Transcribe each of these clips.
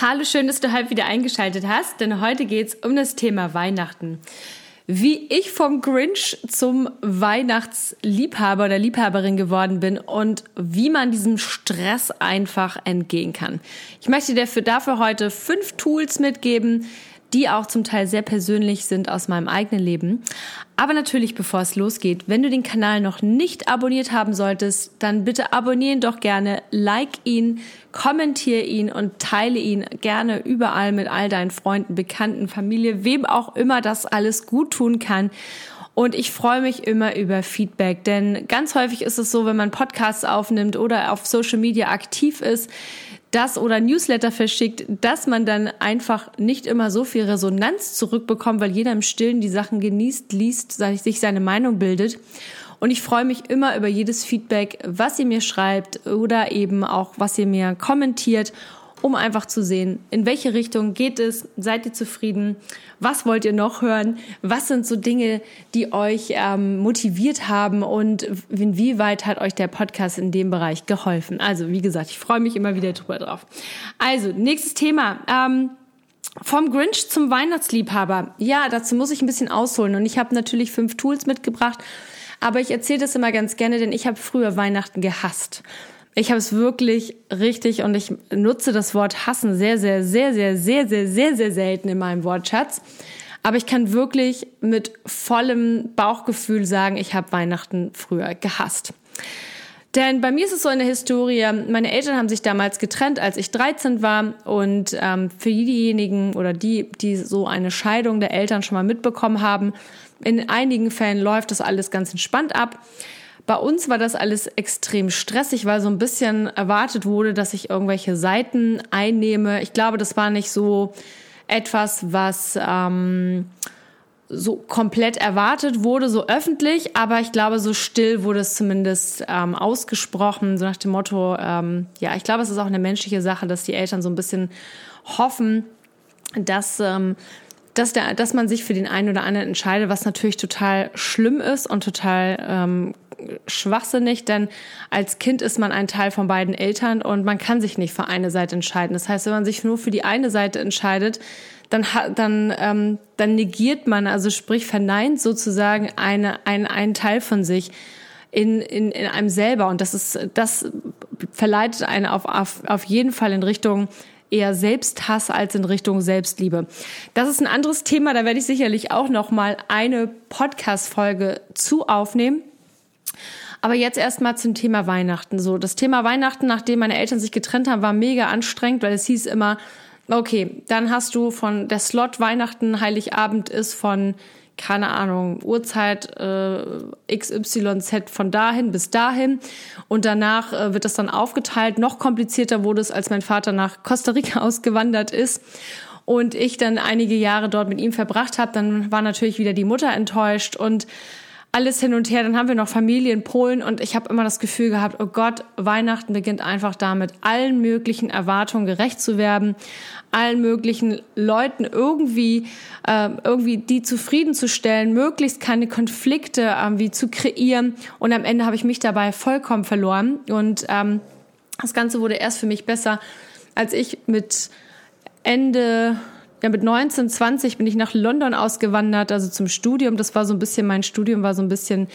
Hallo, schön, dass du heute wieder eingeschaltet hast, denn heute geht es um das Thema Weihnachten. Wie ich vom Grinch zum Weihnachtsliebhaber oder Liebhaberin geworden bin und wie man diesem Stress einfach entgehen kann. Ich möchte dir dafür heute fünf Tools mitgeben, die auch zum Teil sehr persönlich sind aus meinem eigenen Leben. Aber natürlich, bevor es losgeht, wenn du den Kanal noch nicht abonniert haben solltest, dann bitte abonnieren doch gerne, like ihn, kommentiere ihn und teile ihn gerne überall mit all deinen Freunden, Bekannten, Familie, wem auch immer das alles gut tun kann. Und ich freue mich immer über Feedback, denn ganz häufig ist es so, wenn man Podcasts aufnimmt oder auf Social Media aktiv ist, das oder Newsletter verschickt, dass man dann einfach nicht immer so viel Resonanz zurückbekommt, weil jeder im Stillen die Sachen genießt, liest, sich seine Meinung bildet. Und ich freue mich immer über jedes Feedback, was ihr mir schreibt oder eben auch, was ihr mir kommentiert um einfach zu sehen, in welche Richtung geht es, seid ihr zufrieden, was wollt ihr noch hören, was sind so Dinge, die euch ähm, motiviert haben und inwieweit hat euch der Podcast in dem Bereich geholfen. Also wie gesagt, ich freue mich immer wieder drüber drauf. Also nächstes Thema. Ähm, vom Grinch zum Weihnachtsliebhaber. Ja, dazu muss ich ein bisschen ausholen und ich habe natürlich fünf Tools mitgebracht, aber ich erzähle das immer ganz gerne, denn ich habe früher Weihnachten gehasst. Ich habe es wirklich richtig und ich nutze das Wort hassen sehr, sehr, sehr, sehr, sehr, sehr, sehr, sehr selten in meinem Wortschatz. Aber ich kann wirklich mit vollem Bauchgefühl sagen, ich habe Weihnachten früher gehasst. Denn bei mir ist es so eine Historie, meine Eltern haben sich damals getrennt, als ich 13 war. Und ähm, für diejenigen oder die, die so eine Scheidung der Eltern schon mal mitbekommen haben, in einigen Fällen läuft das alles ganz entspannt ab. Bei uns war das alles extrem stressig, weil so ein bisschen erwartet wurde, dass ich irgendwelche Seiten einnehme. Ich glaube, das war nicht so etwas, was ähm, so komplett erwartet wurde, so öffentlich, aber ich glaube, so still wurde es zumindest ähm, ausgesprochen, so nach dem Motto, ähm, ja, ich glaube, es ist auch eine menschliche Sache, dass die Eltern so ein bisschen hoffen, dass ähm, dass, der, dass man sich für den einen oder anderen entscheidet, was natürlich total schlimm ist und total ähm, schwachsinnig, denn als Kind ist man ein Teil von beiden Eltern und man kann sich nicht für eine Seite entscheiden. Das heißt, wenn man sich nur für die eine Seite entscheidet, dann, dann, ähm, dann negiert man, also sprich verneint sozusagen eine, ein, einen Teil von sich in, in, in einem selber. Und das ist, das verleitet einen auf, auf, auf jeden Fall in Richtung eher Selbsthass als in Richtung Selbstliebe. Das ist ein anderes Thema, da werde ich sicherlich auch noch mal eine Podcast Folge zu aufnehmen. Aber jetzt erstmal zum Thema Weihnachten. So, das Thema Weihnachten, nachdem meine Eltern sich getrennt haben, war mega anstrengend, weil es hieß immer, okay, dann hast du von der Slot Weihnachten, Heiligabend ist von keine Ahnung, Uhrzeit äh, XYZ von dahin bis dahin. Und danach äh, wird das dann aufgeteilt. Noch komplizierter wurde es, als mein Vater nach Costa Rica ausgewandert ist und ich dann einige Jahre dort mit ihm verbracht habe. Dann war natürlich wieder die Mutter enttäuscht und alles hin und her. Dann haben wir noch Familie in Polen und ich habe immer das Gefühl gehabt, oh Gott, Weihnachten beginnt einfach damit, allen möglichen Erwartungen gerecht zu werden, allen möglichen Leuten irgendwie äh, irgendwie die zufriedenzustellen, möglichst keine Konflikte irgendwie zu kreieren. Und am Ende habe ich mich dabei vollkommen verloren. Und ähm, das Ganze wurde erst für mich besser, als ich mit Ende ja, mit 19, 20 bin ich nach London ausgewandert, also zum Studium. Das war so ein bisschen, mein Studium war so ein bisschen,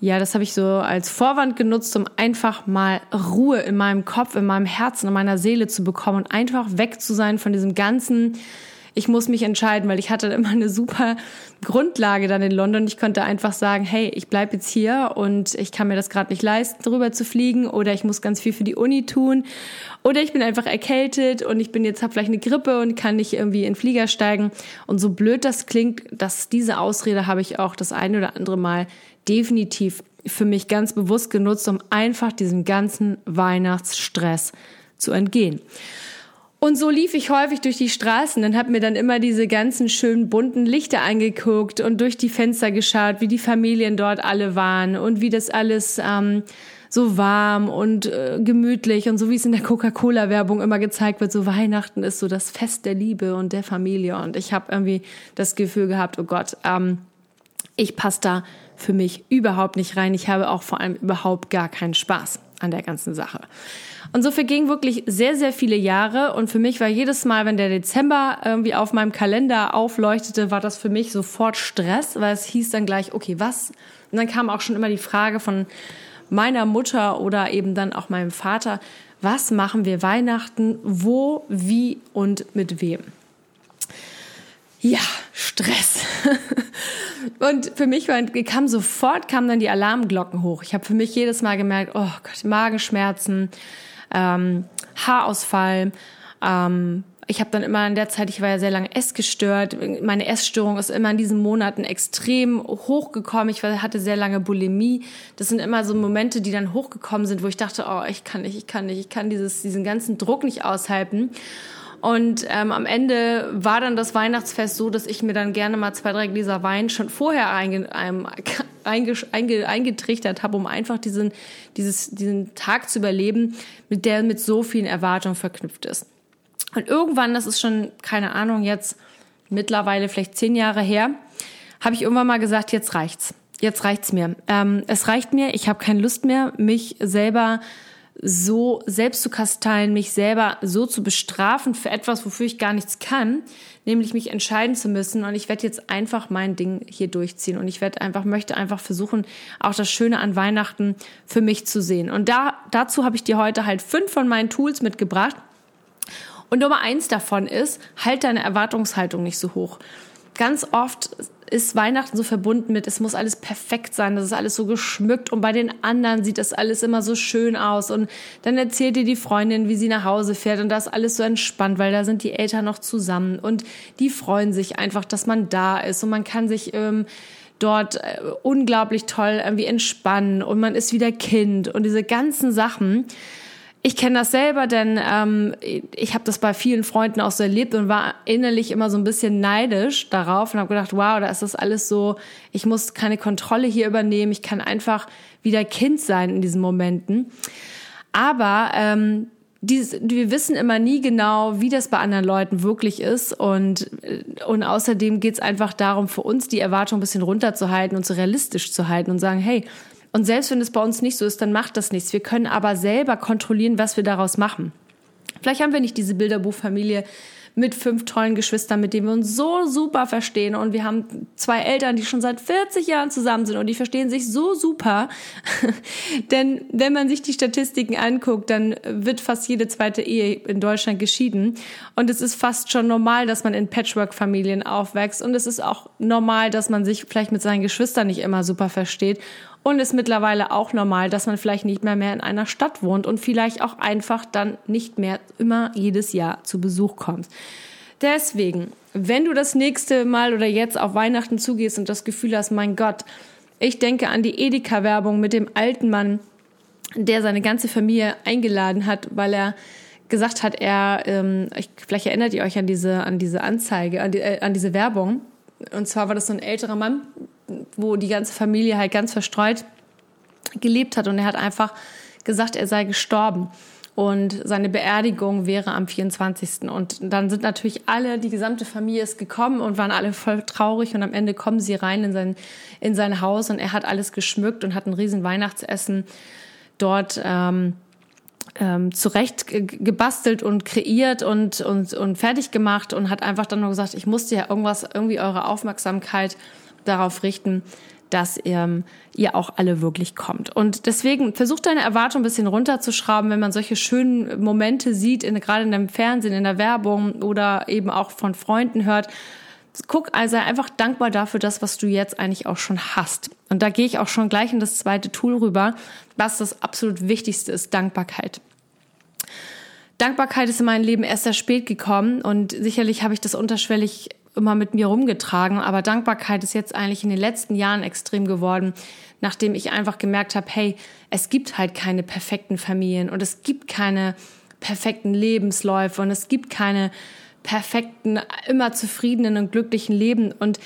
ja, das habe ich so als Vorwand genutzt, um einfach mal Ruhe in meinem Kopf, in meinem Herzen, in meiner Seele zu bekommen und einfach weg zu sein von diesem ganzen ich muss mich entscheiden, weil ich hatte immer eine super Grundlage dann in London. Ich konnte einfach sagen, hey, ich bleib jetzt hier und ich kann mir das gerade nicht leisten, drüber zu fliegen oder ich muss ganz viel für die Uni tun oder ich bin einfach erkältet und ich bin jetzt habe vielleicht eine Grippe und kann nicht irgendwie in den Flieger steigen. Und so blöd das klingt, dass diese Ausrede habe ich auch das eine oder andere Mal definitiv für mich ganz bewusst genutzt, um einfach diesem ganzen Weihnachtsstress zu entgehen. Und so lief ich häufig durch die Straßen und habe mir dann immer diese ganzen schönen bunten Lichter angeguckt und durch die Fenster geschaut, wie die Familien dort alle waren und wie das alles ähm, so warm und äh, gemütlich und so wie es in der Coca-Cola-Werbung immer gezeigt wird, so Weihnachten ist so das Fest der Liebe und der Familie. Und ich habe irgendwie das Gefühl gehabt, oh Gott, ähm, ich passe da für mich überhaupt nicht rein. Ich habe auch vor allem überhaupt gar keinen Spaß an der ganzen Sache. Und so vergingen wirklich sehr, sehr viele Jahre. Und für mich war jedes Mal, wenn der Dezember irgendwie auf meinem Kalender aufleuchtete, war das für mich sofort Stress, weil es hieß dann gleich, okay, was? Und dann kam auch schon immer die Frage von meiner Mutter oder eben dann auch meinem Vater, was machen wir Weihnachten, wo, wie und mit wem? Ja, Stress. Und für mich war, kam sofort, kamen dann die Alarmglocken hoch. Ich habe für mich jedes Mal gemerkt, oh Gott, Magenschmerzen, ähm, Haarausfall. Ähm, ich habe dann immer in der Zeit, ich war ja sehr lange essgestört, meine Essstörung ist immer in diesen Monaten extrem hochgekommen. Ich hatte sehr lange Bulimie. Das sind immer so Momente, die dann hochgekommen sind, wo ich dachte, oh, ich kann nicht, ich kann nicht, ich kann dieses, diesen ganzen Druck nicht aushalten. Und ähm, am Ende war dann das Weihnachtsfest so, dass ich mir dann gerne mal zwei, drei Gläser Wein schon vorher einge, ähm, einge, einge, eingetrichtert habe, um einfach diesen, dieses, diesen Tag zu überleben, mit der mit so vielen Erwartungen verknüpft ist. Und irgendwann, das ist schon, keine Ahnung, jetzt mittlerweile vielleicht zehn Jahre her, habe ich irgendwann mal gesagt, jetzt reicht's. Jetzt reicht's mir. Ähm, es reicht mir, ich habe keine Lust mehr, mich selber so selbst zu kasteien, mich selber so zu bestrafen für etwas, wofür ich gar nichts kann, nämlich mich entscheiden zu müssen. Und ich werde jetzt einfach mein Ding hier durchziehen. Und ich werde einfach, möchte einfach versuchen, auch das Schöne an Weihnachten für mich zu sehen. Und da, dazu habe ich dir heute halt fünf von meinen Tools mitgebracht. Und Nummer eins davon ist, halt deine Erwartungshaltung nicht so hoch. Ganz oft ist Weihnachten so verbunden mit, es muss alles perfekt sein, das ist alles so geschmückt und bei den anderen sieht das alles immer so schön aus und dann erzählt dir die Freundin, wie sie nach Hause fährt und das ist alles so entspannt, weil da sind die Eltern noch zusammen und die freuen sich einfach, dass man da ist und man kann sich ähm, dort äh, unglaublich toll irgendwie entspannen und man ist wieder Kind und diese ganzen Sachen ich kenne das selber, denn ähm, ich habe das bei vielen Freunden auch so erlebt und war innerlich immer so ein bisschen neidisch darauf und habe gedacht, wow, da ist das alles so, ich muss keine Kontrolle hier übernehmen, ich kann einfach wieder Kind sein in diesen Momenten. Aber ähm, dieses, wir wissen immer nie genau, wie das bei anderen Leuten wirklich ist. Und, äh, und außerdem geht es einfach darum, für uns die Erwartung ein bisschen runterzuhalten und so realistisch zu halten und sagen, hey, und selbst wenn es bei uns nicht so ist, dann macht das nichts. Wir können aber selber kontrollieren, was wir daraus machen. Vielleicht haben wir nicht diese Bilderbuchfamilie mit fünf tollen Geschwistern, mit denen wir uns so super verstehen. Und wir haben zwei Eltern, die schon seit 40 Jahren zusammen sind und die verstehen sich so super. Denn wenn man sich die Statistiken anguckt, dann wird fast jede zweite Ehe in Deutschland geschieden. Und es ist fast schon normal, dass man in Patchwork-Familien aufwächst. Und es ist auch normal, dass man sich vielleicht mit seinen Geschwistern nicht immer super versteht. Und ist mittlerweile auch normal, dass man vielleicht nicht mehr mehr in einer Stadt wohnt und vielleicht auch einfach dann nicht mehr immer jedes Jahr zu Besuch kommt. Deswegen, wenn du das nächste Mal oder jetzt auf Weihnachten zugehst und das Gefühl hast, mein Gott, ich denke an die Edeka-Werbung mit dem alten Mann, der seine ganze Familie eingeladen hat, weil er gesagt hat, er, ähm, ich, vielleicht erinnert ihr euch an diese, an diese Anzeige, an, die, äh, an diese Werbung. Und zwar war das so ein älterer Mann, wo die ganze Familie halt ganz verstreut gelebt hat. Und er hat einfach gesagt, er sei gestorben. Und seine Beerdigung wäre am 24. Und dann sind natürlich alle, die gesamte Familie ist gekommen und waren alle voll traurig. Und am Ende kommen sie rein in sein, in sein Haus. Und er hat alles geschmückt und hat ein riesen Weihnachtsessen dort ähm, ähm, zurecht gebastelt und kreiert und, und, und fertig gemacht und hat einfach dann nur gesagt, ich musste ja irgendwas, irgendwie eure Aufmerksamkeit darauf richten, dass ihr, ihr auch alle wirklich kommt. Und deswegen versucht deine Erwartung ein bisschen runterzuschrauben, wenn man solche schönen Momente sieht, in, gerade in dem Fernsehen, in der Werbung oder eben auch von Freunden hört. Guck also einfach dankbar dafür, das, was du jetzt eigentlich auch schon hast. Und da gehe ich auch schon gleich in das zweite Tool rüber, was das absolut Wichtigste ist, Dankbarkeit. Dankbarkeit ist in mein Leben erst sehr spät gekommen und sicherlich habe ich das unterschwellig immer mit mir rumgetragen. Aber Dankbarkeit ist jetzt eigentlich in den letzten Jahren extrem geworden, nachdem ich einfach gemerkt habe, hey, es gibt halt keine perfekten Familien und es gibt keine perfekten Lebensläufe und es gibt keine perfekten, immer zufriedenen und glücklichen Leben. Und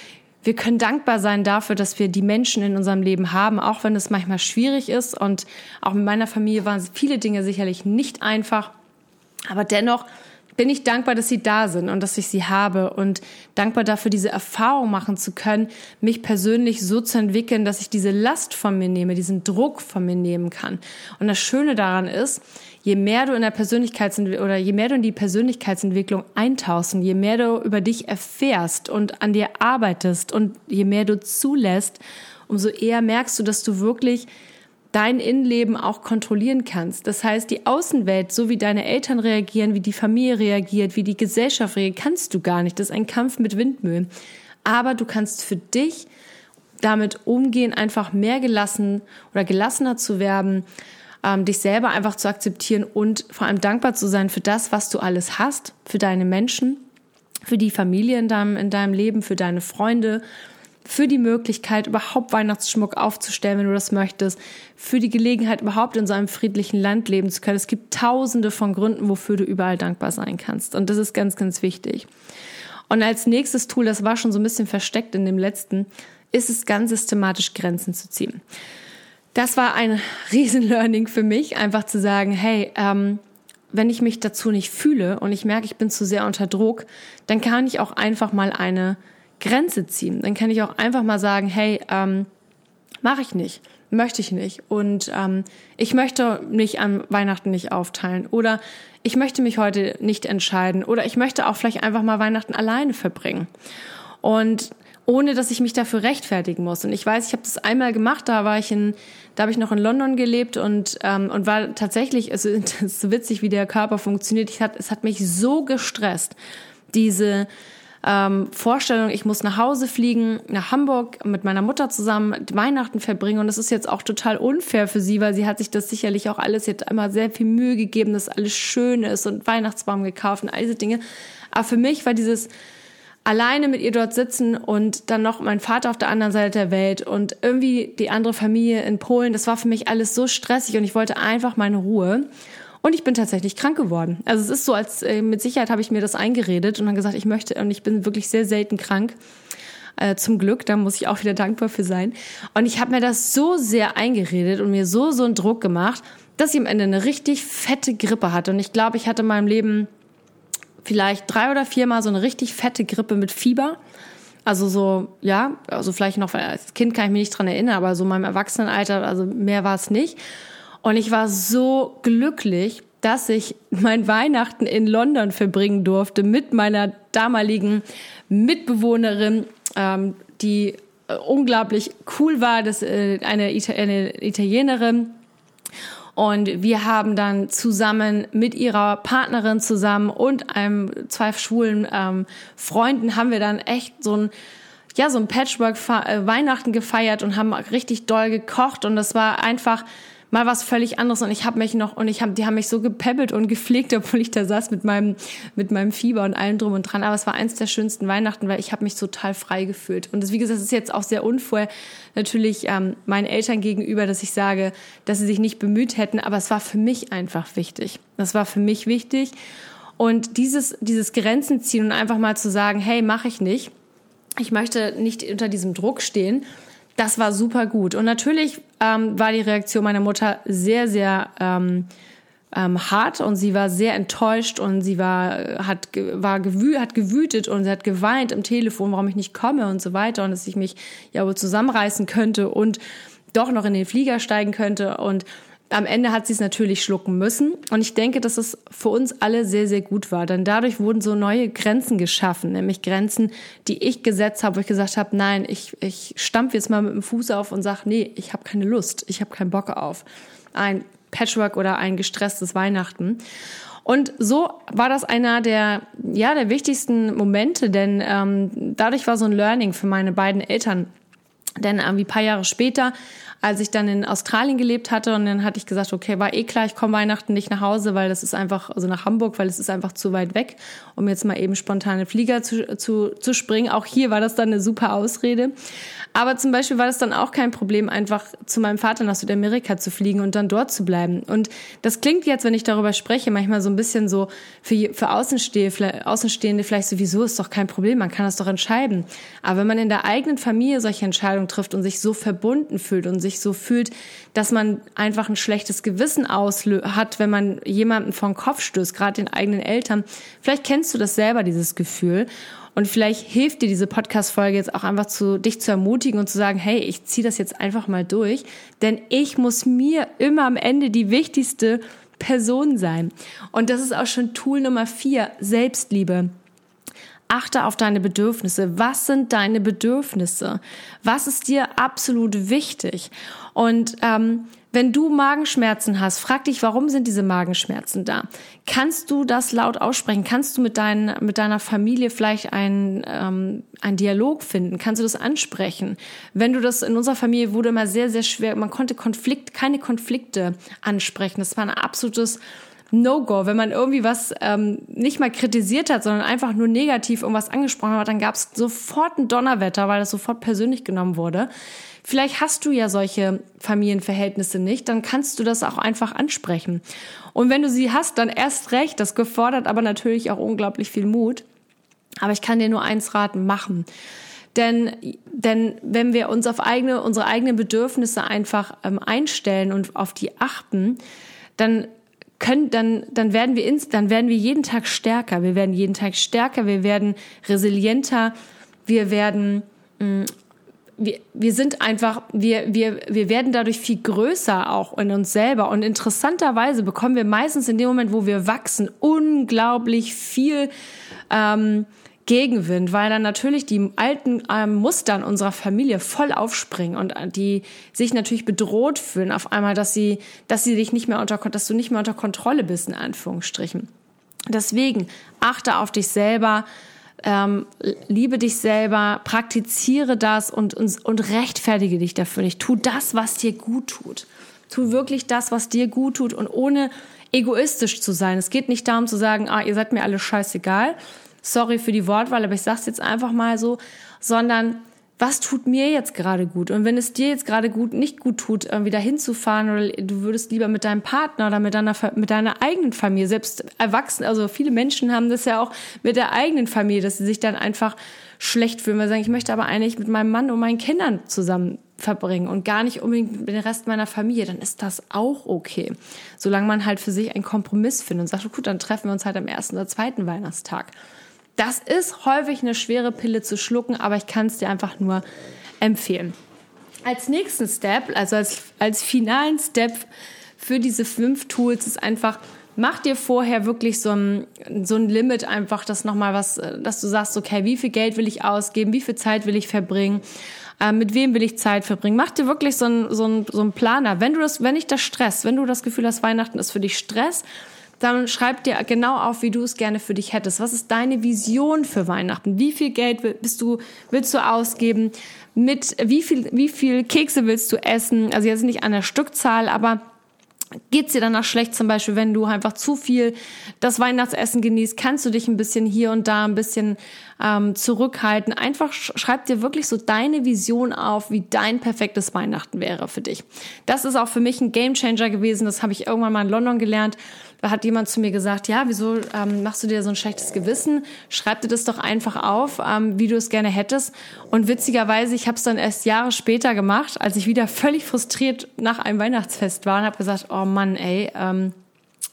wir können dankbar sein dafür, dass wir die Menschen in unserem Leben haben, auch wenn es manchmal schwierig ist. Und auch mit meiner Familie waren viele Dinge sicherlich nicht einfach. Aber dennoch bin ich dankbar, dass sie da sind und dass ich sie habe und dankbar dafür, diese Erfahrung machen zu können, mich persönlich so zu entwickeln, dass ich diese Last von mir nehme, diesen Druck von mir nehmen kann. Und das Schöne daran ist, je mehr du in der Persönlichkeitsentwicklung oder je mehr du in die Persönlichkeitsentwicklung eintauchst je mehr du über dich erfährst und an dir arbeitest und je mehr du zulässt, umso eher merkst du, dass du wirklich dein Innenleben auch kontrollieren kannst. Das heißt, die Außenwelt, so wie deine Eltern reagieren, wie die Familie reagiert, wie die Gesellschaft reagiert, kannst du gar nicht. Das ist ein Kampf mit Windmühlen. Aber du kannst für dich damit umgehen, einfach mehr gelassen oder gelassener zu werden, ähm, dich selber einfach zu akzeptieren und vor allem dankbar zu sein für das, was du alles hast, für deine Menschen, für die Familie in deinem, in deinem Leben, für deine Freunde, für die Möglichkeit, überhaupt Weihnachtsschmuck aufzustellen, wenn du das möchtest, für die Gelegenheit, überhaupt in so einem friedlichen Land leben zu können. Es gibt tausende von Gründen, wofür du überall dankbar sein kannst. Und das ist ganz, ganz wichtig. Und als nächstes Tool, das war schon so ein bisschen versteckt in dem letzten, ist es ganz systematisch Grenzen zu ziehen das war ein Riesenlearning für mich, einfach zu sagen, hey, ähm, wenn ich mich dazu nicht fühle und ich merke, ich bin zu sehr unter Druck, dann kann ich auch einfach mal eine Grenze ziehen. Dann kann ich auch einfach mal sagen, hey, ähm, mache ich nicht, möchte ich nicht und ähm, ich möchte mich an Weihnachten nicht aufteilen oder ich möchte mich heute nicht entscheiden oder ich möchte auch vielleicht einfach mal Weihnachten alleine verbringen. Und ohne dass ich mich dafür rechtfertigen muss. Und ich weiß, ich habe das einmal gemacht, da war ich in, da habe ich noch in London gelebt und, ähm, und war tatsächlich, also es ist so witzig, wie der Körper funktioniert. Ich hat, es hat mich so gestresst, diese ähm, Vorstellung, ich muss nach Hause fliegen, nach Hamburg mit meiner Mutter zusammen Weihnachten verbringen. Und das ist jetzt auch total unfair für sie, weil sie hat sich das sicherlich auch alles jetzt immer sehr viel Mühe gegeben, dass alles schön ist und Weihnachtsbaum gekauft und all diese Dinge. Aber für mich war dieses alleine mit ihr dort sitzen und dann noch mein Vater auf der anderen Seite der Welt und irgendwie die andere Familie in Polen. Das war für mich alles so stressig und ich wollte einfach meine Ruhe. Und ich bin tatsächlich krank geworden. Also es ist so, als äh, mit Sicherheit habe ich mir das eingeredet und dann gesagt, ich möchte und ich bin wirklich sehr selten krank. Äh, zum Glück, da muss ich auch wieder dankbar für sein. Und ich habe mir das so sehr eingeredet und mir so so einen Druck gemacht, dass ich am Ende eine richtig fette Grippe hatte. Und ich glaube, ich hatte in meinem Leben vielleicht drei oder viermal so eine richtig fette Grippe mit Fieber. Also so, ja, also vielleicht noch, als Kind kann ich mich nicht dran erinnern, aber so meinem Erwachsenenalter, also mehr war es nicht. Und ich war so glücklich, dass ich mein Weihnachten in London verbringen durfte mit meiner damaligen Mitbewohnerin, ähm, die äh, unglaublich cool war, das äh, eine, Ita eine Italienerin. Und wir haben dann zusammen mit ihrer Partnerin zusammen und einem zwei schwulen ähm, Freunden haben wir dann echt so ein ja so ein Patchwork äh, Weihnachten gefeiert und haben richtig doll gekocht. Und das war einfach mal was völlig anderes und ich habe mich noch und ich habe die haben mich so gepäppelt und gepflegt, obwohl ich da saß mit meinem mit meinem Fieber und allem drum und dran, aber es war eins der schönsten Weihnachten, weil ich habe mich total frei gefühlt. Und das, wie gesagt, ist jetzt auch sehr unfair natürlich ähm, meinen Eltern gegenüber, dass ich sage, dass sie sich nicht bemüht hätten, aber es war für mich einfach wichtig. Das war für mich wichtig. Und dieses dieses Grenzen ziehen und einfach mal zu sagen, hey, mache ich nicht. Ich möchte nicht unter diesem Druck stehen das war super gut. Und natürlich ähm, war die Reaktion meiner Mutter sehr, sehr ähm, ähm, hart und sie war sehr enttäuscht und sie war hat war gewü hat gewütet und sie hat geweint im Telefon, warum ich nicht komme und so weiter und dass ich mich ja wohl zusammenreißen könnte und doch noch in den Flieger steigen könnte und am Ende hat sie es natürlich schlucken müssen. Und ich denke, dass es für uns alle sehr, sehr gut war. Denn dadurch wurden so neue Grenzen geschaffen, nämlich Grenzen, die ich gesetzt habe, wo ich gesagt habe, nein, ich, ich stampfe jetzt mal mit dem Fuß auf und sage, nee, ich habe keine Lust, ich habe keinen Bock auf ein Patchwork oder ein gestresstes Weihnachten. Und so war das einer der, ja, der wichtigsten Momente, denn ähm, dadurch war so ein Learning für meine beiden Eltern Denn irgendwie paar Jahre später als ich dann in Australien gelebt hatte und dann hatte ich gesagt, okay, war eh klar, ich komme Weihnachten nicht nach Hause, weil das ist einfach, also nach Hamburg, weil es ist einfach zu weit weg, um jetzt mal eben spontane Flieger zu, zu, zu springen. Auch hier war das dann eine super Ausrede. Aber zum Beispiel war das dann auch kein Problem, einfach zu meinem Vater nach Südamerika zu fliegen und dann dort zu bleiben. Und das klingt jetzt, wenn ich darüber spreche, manchmal so ein bisschen so für, für Außenstehende, Außenstehende vielleicht sowieso ist doch kein Problem, man kann das doch entscheiden. Aber wenn man in der eigenen Familie solche Entscheidungen trifft und sich so verbunden fühlt und sich so fühlt, dass man einfach ein schlechtes Gewissen hat, wenn man jemanden den Kopf stößt, gerade den eigenen Eltern. Vielleicht kennst du das selber, dieses Gefühl. Und vielleicht hilft dir diese Podcast-Folge jetzt auch einfach zu, dich zu ermutigen und zu sagen, hey, ich ziehe das jetzt einfach mal durch, denn ich muss mir immer am Ende die wichtigste Person sein. Und das ist auch schon Tool Nummer vier, Selbstliebe. Achte auf deine Bedürfnisse. Was sind deine Bedürfnisse? Was ist dir absolut wichtig? Und ähm, wenn du Magenschmerzen hast, frag dich, warum sind diese Magenschmerzen da? Kannst du das laut aussprechen? Kannst du mit, dein, mit deiner Familie vielleicht einen, ähm, einen Dialog finden? Kannst du das ansprechen? Wenn du das in unserer Familie wurde immer sehr, sehr schwer, man konnte Konflikt, keine Konflikte ansprechen. Das war ein absolutes No-Go. Wenn man irgendwie was ähm, nicht mal kritisiert hat, sondern einfach nur negativ irgendwas angesprochen hat, dann gab es sofort ein Donnerwetter, weil das sofort persönlich genommen wurde. Vielleicht hast du ja solche Familienverhältnisse nicht, dann kannst du das auch einfach ansprechen. Und wenn du sie hast, dann erst recht. Das gefordert aber natürlich auch unglaublich viel Mut. Aber ich kann dir nur eins raten, machen. Denn, denn wenn wir uns auf eigene, unsere eigenen Bedürfnisse einfach ähm, einstellen und auf die achten, dann können, dann, dann werden wir ins, dann werden wir jeden Tag stärker. Wir werden jeden Tag stärker. Wir werden resilienter. Wir werden, mh, mm, wir, wir sind einfach, wir, wir, wir werden dadurch viel größer auch in uns selber. Und interessanterweise bekommen wir meistens in dem Moment, wo wir wachsen, unglaublich viel ähm, Gegenwind, weil dann natürlich die alten ähm, Muster in unserer Familie voll aufspringen und äh, die sich natürlich bedroht fühlen auf einmal, dass sie, dass sie dich nicht mehr unter, dass du nicht mehr unter Kontrolle bist, in Anführungsstrichen. Deswegen achte auf dich selber, ähm, liebe dich selber, praktiziere das und, und, und rechtfertige dich dafür nicht. Tu das, was dir gut tut. Tu wirklich das, was dir gut tut und ohne egoistisch zu sein. Es geht nicht darum zu sagen, ah, ihr seid mir alle scheißegal, sorry für die Wortwahl, aber ich sag's jetzt einfach mal so, sondern was tut mir jetzt gerade gut? Und wenn es dir jetzt gerade gut, nicht gut tut, irgendwie dahin zu fahren oder du würdest lieber mit deinem Partner oder mit deiner, mit deiner eigenen Familie, selbst erwachsen, also viele Menschen haben das ja auch mit der eigenen Familie, dass sie sich dann einfach schlecht fühlen, weil sie sagen, ich möchte aber eigentlich mit meinem Mann und meinen Kindern zusammen verbringen und gar nicht unbedingt mit dem Rest meiner Familie, dann ist das auch okay. Solange man halt für sich einen Kompromiss findet und sagt, gut, dann treffen wir uns halt am ersten oder zweiten Weihnachtstag. Das ist häufig eine schwere Pille zu schlucken, aber ich kann es dir einfach nur empfehlen. Als nächsten Step, also als, als finalen Step für diese fünf Tools ist einfach, mach dir vorher wirklich so ein, so ein Limit einfach, das nochmal was, dass du sagst, okay, wie viel Geld will ich ausgeben, wie viel Zeit will ich verbringen, äh, mit wem will ich Zeit verbringen. Mach dir wirklich so ein, so so ein Planer. Wenn du das, wenn dich das Stress, wenn du das Gefühl hast, Weihnachten ist für dich Stress, dann schreib dir genau auf, wie du es gerne für dich hättest. Was ist deine Vision für Weihnachten? Wie viel Geld bist du, willst du ausgeben? Mit wie viel, wie viel Kekse willst du essen? Also jetzt nicht an der Stückzahl, aber Geht's dir danach schlecht, zum Beispiel, wenn du einfach zu viel das Weihnachtsessen genießt, kannst du dich ein bisschen hier und da ein bisschen ähm, zurückhalten. Einfach schreib dir wirklich so deine Vision auf, wie dein perfektes Weihnachten wäre für dich. Das ist auch für mich ein Gamechanger gewesen. Das habe ich irgendwann mal in London gelernt hat jemand zu mir gesagt, ja, wieso ähm, machst du dir so ein schlechtes Gewissen? Schreib dir das doch einfach auf, ähm, wie du es gerne hättest. Und witzigerweise, ich habe es dann erst Jahre später gemacht, als ich wieder völlig frustriert nach einem Weihnachtsfest war und habe gesagt, oh Mann, ey, ähm,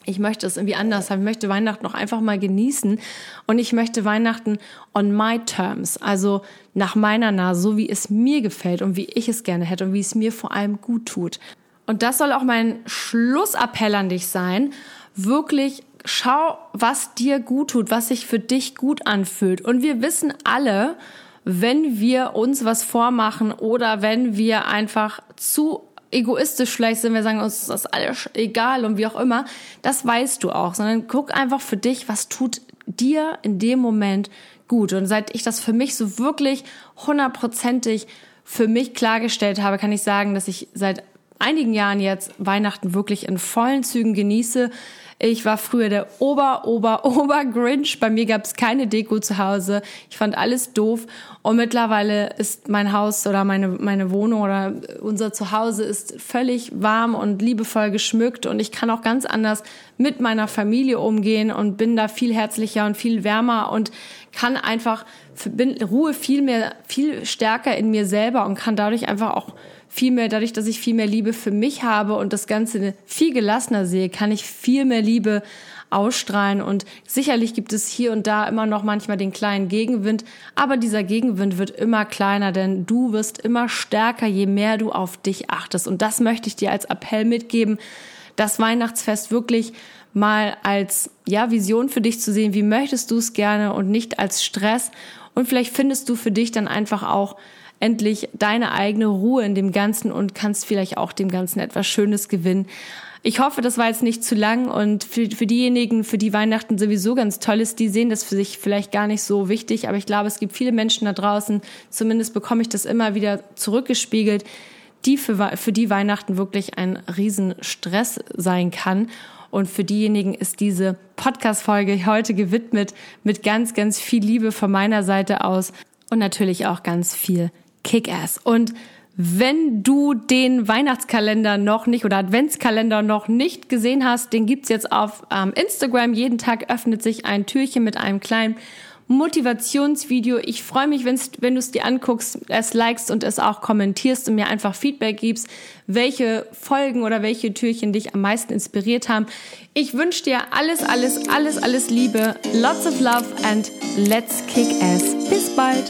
ich möchte es irgendwie anders haben. Ich möchte Weihnachten noch einfach mal genießen. Und ich möchte Weihnachten on my terms. Also nach meiner Nase, so wie es mir gefällt und wie ich es gerne hätte und wie es mir vor allem gut tut. Und das soll auch mein Schlussappell an dich sein wirklich schau, was dir gut tut, was sich für dich gut anfühlt. Und wir wissen alle, wenn wir uns was vormachen oder wenn wir einfach zu egoistisch vielleicht sind, wir sagen uns ist das alles egal und wie auch immer, das weißt du auch, sondern guck einfach für dich, was tut dir in dem Moment gut. Und seit ich das für mich so wirklich hundertprozentig für mich klargestellt habe, kann ich sagen, dass ich seit einigen Jahren jetzt Weihnachten wirklich in vollen Zügen genieße. Ich war früher der Ober, Ober, Ober Grinch. Bei mir gab es keine Deko zu Hause. Ich fand alles doof. Und mittlerweile ist mein Haus oder meine, meine Wohnung oder unser Zuhause ist völlig warm und liebevoll geschmückt. Und ich kann auch ganz anders mit meiner Familie umgehen und bin da viel herzlicher und viel wärmer und kann einfach, bin, ruhe viel mehr, viel stärker in mir selber und kann dadurch einfach auch viel mehr, dadurch, dass ich viel mehr Liebe für mich habe und das Ganze viel gelassener sehe, kann ich viel mehr Liebe ausstrahlen. Und sicherlich gibt es hier und da immer noch manchmal den kleinen Gegenwind, aber dieser Gegenwind wird immer kleiner, denn du wirst immer stärker, je mehr du auf dich achtest. Und das möchte ich dir als Appell mitgeben, das Weihnachtsfest wirklich mal als ja Vision für dich zu sehen, wie möchtest du es gerne und nicht als Stress. Und vielleicht findest du für dich dann einfach auch endlich deine eigene Ruhe in dem Ganzen und kannst vielleicht auch dem Ganzen etwas Schönes gewinnen. Ich hoffe, das war jetzt nicht zu lang und für, für diejenigen, für die Weihnachten sowieso ganz toll ist, die sehen das für sich vielleicht gar nicht so wichtig, aber ich glaube, es gibt viele Menschen da draußen, zumindest bekomme ich das immer wieder zurückgespiegelt, die für, für die Weihnachten wirklich ein Riesenstress sein kann. Und für diejenigen ist diese Podcast-Folge heute gewidmet mit ganz, ganz viel Liebe von meiner Seite aus und natürlich auch ganz viel Kick-Ass. Und wenn du den Weihnachtskalender noch nicht oder Adventskalender noch nicht gesehen hast, den gibt's jetzt auf ähm, Instagram. Jeden Tag öffnet sich ein Türchen mit einem kleinen Motivationsvideo. Ich freue mich, wenn du es dir anguckst, es likest und es auch kommentierst und mir einfach Feedback gibst, welche Folgen oder welche Türchen dich am meisten inspiriert haben. Ich wünsche dir alles, alles, alles, alles Liebe, lots of love and let's kick ass. Bis bald.